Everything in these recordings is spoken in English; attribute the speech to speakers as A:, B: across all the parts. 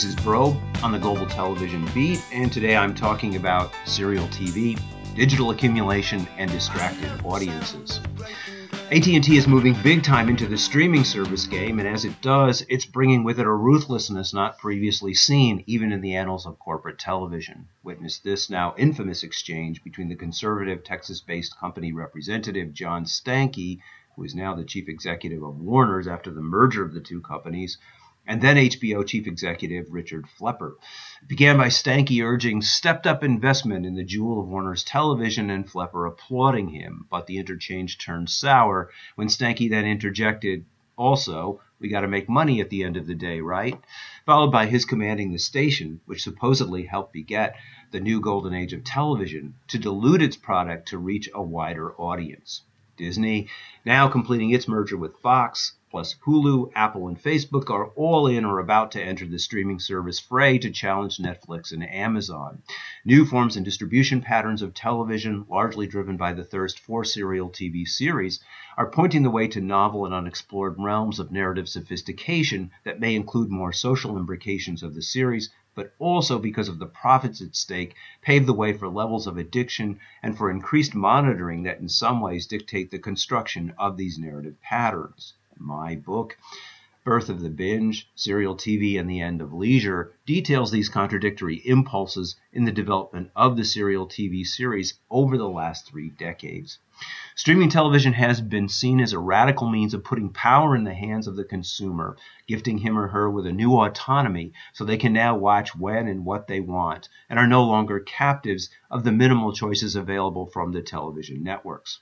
A: This is Broe on the Global Television Beat, and today I'm talking about serial TV, digital accumulation, and distracted audiences. AT&T is moving big time into the streaming service game, and as it does, it's bringing with it a ruthlessness not previously seen, even in the annals of corporate television. Witness this now infamous exchange between the conservative Texas-based company representative John Stankey, who is now the chief executive of Warner's after the merger of the two companies, and then HBO chief executive Richard Plepler. It began by Stankey urging stepped up investment in the jewel of Warner's television and Plepler applauding him, but the interchange turned sour when Stankey then interjected, also, we got to make money at the end of the day, right? Followed by his commanding the station, which supposedly helped beget the new golden age of television, to dilute its product to reach a wider audience. Disney, now completing its merger with Fox, plus Hulu, Apple, and Facebook are all in or about to enter the streaming service fray to challenge Netflix and Amazon. New forms and distribution patterns of television, largely driven by the thirst for serial TV series, are pointing the way to novel and unexplored realms of narrative sophistication that may include more social imbrications of the series, but also because of the profits at stake, pave the way for levels of addiction and for increased monitoring that in some ways dictate the construction of these narrative patterns my book, Birth of the Binge, Serial TV, and the End of Leisure, details these contradictory impulses in the development of the serial TV series over the last three decades. Streaming television has been seen as a radical means of putting power in the hands of the consumer, gifting him or her with a new autonomy so they can now watch when and what they want, and are no longer captives of the minimal choices available from the television networks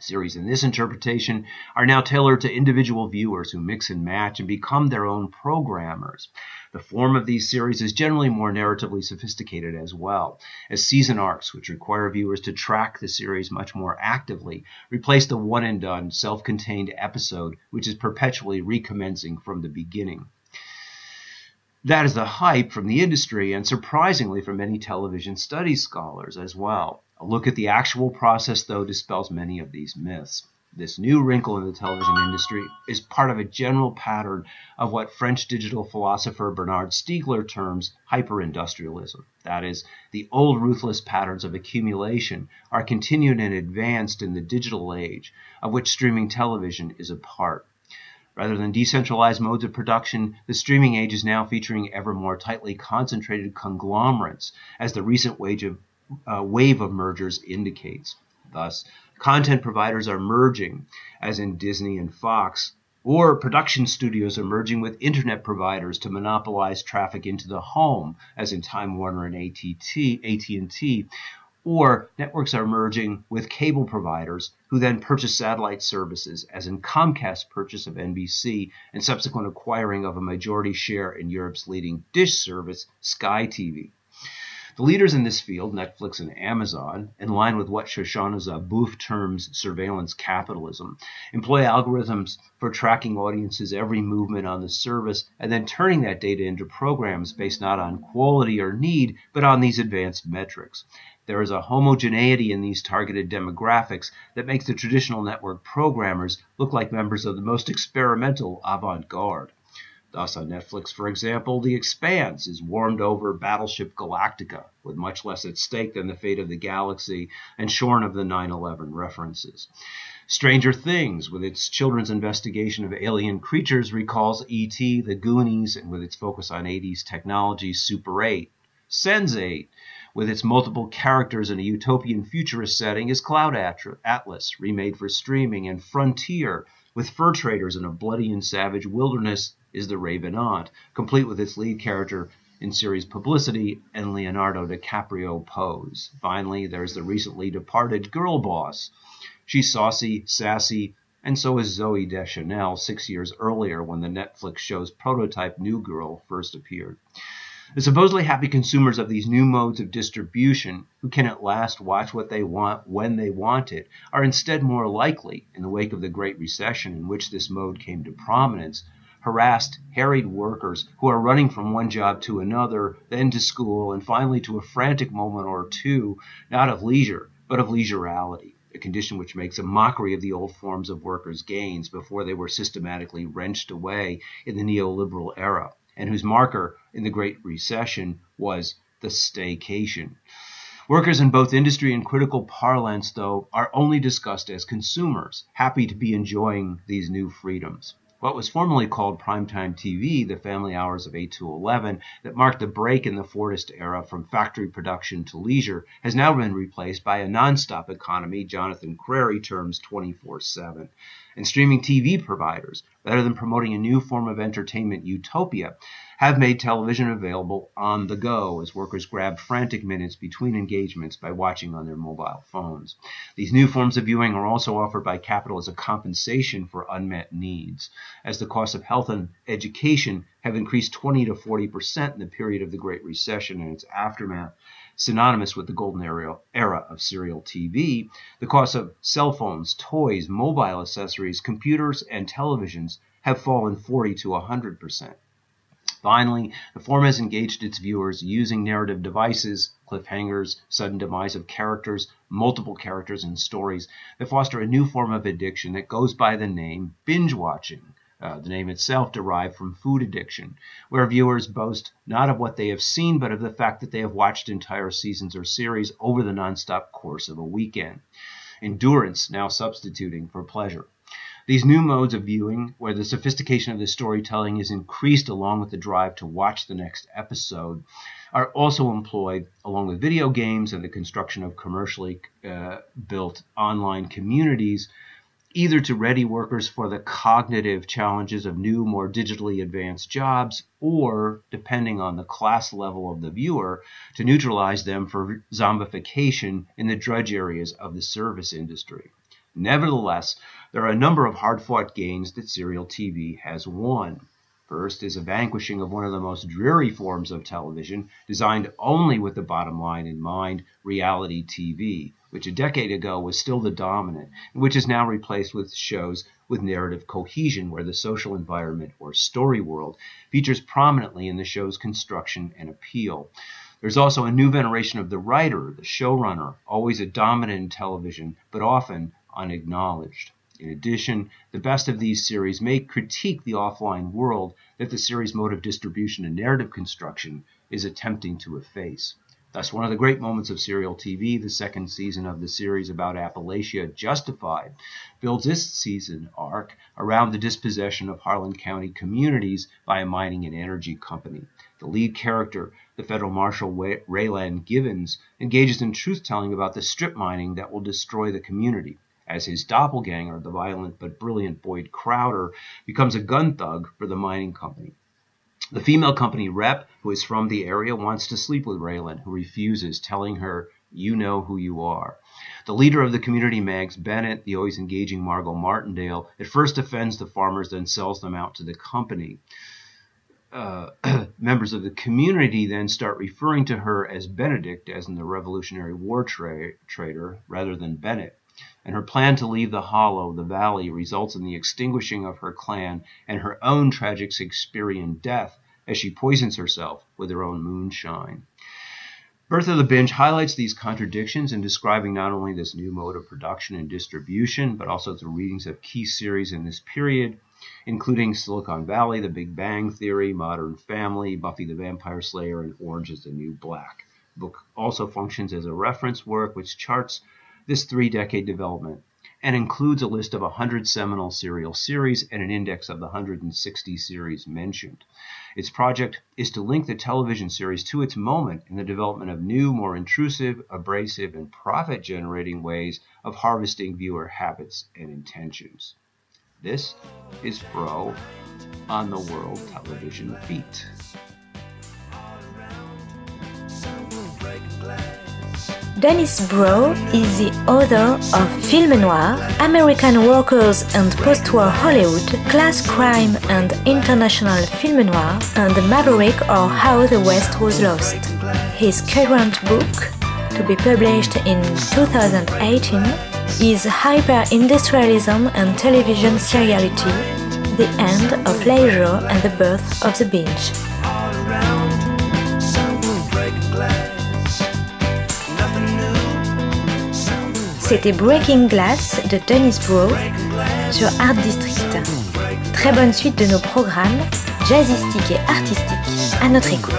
A: series in this interpretation are now tailored to individual viewers who mix and match and become their own programmers. The form of these series is generally more narratively sophisticated as well, as season arcs, which require viewers to track the series much more actively, replace the one and done, self contained episode, which is perpetually recommencing from the beginning. That is the hype from the industry and surprisingly from many television studies scholars as well. A look at the actual process, though, dispels many of these myths. This new wrinkle in the television industry is part of a general pattern of what French digital philosopher Bernard Stiegler terms hyperindustrialism. That is, the old ruthless patterns of accumulation are continued and advanced in the digital age, of which streaming television is a part. Rather than decentralized modes of production, the streaming age is now featuring ever more tightly concentrated conglomerates, as the recent wave of uh, wave of mergers indicates. Thus, content providers are merging, as in Disney and Fox, or production studios are merging with internet providers to monopolize traffic into the home, as in Time Warner and AT&T, AT&T, or networks are merging with cable providers who then purchase satellite services, as in Comcast's purchase of NBC and subsequent acquiring of a majority share in Europe's leading dish service, Sky TV. The leaders in this field, Netflix and Amazon, in line with what Shoshana Zuboff terms surveillance capitalism, employ algorithms for tracking audiences' every movement on the service and then turning that data into programs based not on quality or need, but on these advanced metrics. There is a homogeneity in these targeted demographics that makes the traditional network programmers look like members of the most experimental avant garde. Thus, on Netflix, for example, The Expanse is warmed over Battlestar Galactica, with much less at stake than the fate of the galaxy and shorn of the 9 11 references. Stranger Things, with its children's investigation of alien creatures, recalls E.T., The Goonies, and with its focus on 80s technology, Super 8. Sense8, with its multiple characters in a utopian futurist setting, is Cloud Atlas, remade for streaming, and Frontier, with fur traders in a bloody and savage wilderness is The Revenant, complete with its lead character in series Publicity and Leonardo DiCaprio Pose. Finally, there's the recently departed Girlboss. She's saucy, sassy, and so is Zooey Deschanel six years earlier when the Netflix show's prototype New Girl first appeared. The supposedly happy consumers of these new modes of distribution, who can at last watch what they want when they want it, are instead more likely, in the wake of the Great Recession in which this mode came to prominence, harassed, harried workers who are running from one job to another, then to school, and finally to a frantic moment or two, not of leisure, but of leisurality, a condition which makes a mockery of the old forms of workers' gains before they were systematically wrenched away in the neoliberal era and whose marker in the Great Recession was the staycation. Workers in both industry and critical parlance, though, are only discussed as consumers, happy to be enjoying these new freedoms. What was formerly called primetime TV, the family hours of 8 to 11, that marked the break in the Fordist era from factory production to leisure, has now been replaced by a nonstop economy. Jonathan Crary terms 24 7 and streaming TV providers, rather than promoting a new form of entertainment utopia, have made television available on the go as workers grab frantic minutes between engagements by watching on their mobile phones. These new forms of viewing are also offered by capital as a compensation for unmet needs, as the costs of health and education have increased 20 to 40 percent in the period of the Great Recession and its aftermath synonymous with the golden era, of serial TV, the cost of cell phones, toys, mobile accessories, computers, and televisions have fallen 40 to 100 percent. Finally, the form has engaged its viewers using narrative devices, cliffhangers, sudden demise of characters, multiple characters, and stories that foster a new form of addiction that goes by the name binge watching. Uh, the name itself derived from food addiction, where viewers boast not of what they have seen, but of the fact that they have watched entire seasons or series over the nonstop course of a weekend. Endurance now substituting for pleasure. These new modes of viewing, where the sophistication of the storytelling is increased along with the drive to watch the next episode, are also employed along with video games and the construction of commercially uh, built online communities either to ready workers for the cognitive challenges of new, more digitally advanced jobs, or, depending on the class level of the viewer, to neutralize them for zombification in the drudge areas of the service industry. Nevertheless, there are a number of hard fought gains that serial TV has won. First is a vanquishing of one of the most dreary forms of television, designed only with the bottom line in mind reality TV, which a decade ago was still the dominant, and which is now replaced with shows with narrative cohesion, where the social environment or story world features prominently in the show's construction and appeal. There's also a new veneration of the writer, the showrunner, always a dominant in television, but often unacknowledged. In addition, the best of these series may critique the offline world that the series' mode of distribution and narrative construction is attempting to efface. Thus, one of the great moments of serial TV, the second season of the series about Appalachia, Justified, builds its season arc around the dispossession of Harlan County communities by a mining and energy company. The lead character, the federal marshal Raylan Givens, engages in truth telling about the strip mining that will destroy the community as his doppelganger, the violent but brilliant Boyd Crowder, becomes a gun thug for the mining company. The female company rep, who is from the area, wants to sleep with Raylan, who refuses, telling her, You know who you are. The leader of the community mags, Bennett, the always engaging Margot Martindale, at first offends the farmers, then sells them out to the company. Uh, members of the community then start referring to her as Benedict, as in the Revolutionary War tra- trader, rather than Bennett and her plan to leave the hollow, the valley, results in the extinguishing of her clan and her own tragic Shakespearean death as she poisons herself with her own moonshine. Birth of the Binge highlights these contradictions in describing not only this new mode of production and distribution, but also the readings of key series in this period, including Silicon Valley, The Big Bang Theory, Modern Family, Buffy the Vampire Slayer, and Orange is the New Black. The book also functions as a reference work which charts this three decade development and includes a list of 100 seminal serial series and an index of the 160 series mentioned. Its project is to link the television series to its moment in the development of new, more intrusive, abrasive, and profit generating ways of harvesting viewer habits and intentions. This is Broe on the World Television Beat.
B: Dennis Broe is the author of Film Noir, American Workers and Post-War Hollywood, Class Crime and International Film Noir, and The Maverick or How the West Was Lost. His current book, to be published in 2018, is Hyper-Industrialism and Television Seriality, The End of Leisure and the Birth of the Binge. C'était Breaking Glass de Dennis Bro sur Art District. Très bonne suite de nos programmes, jazzistiques et artistiques, à notre écoute.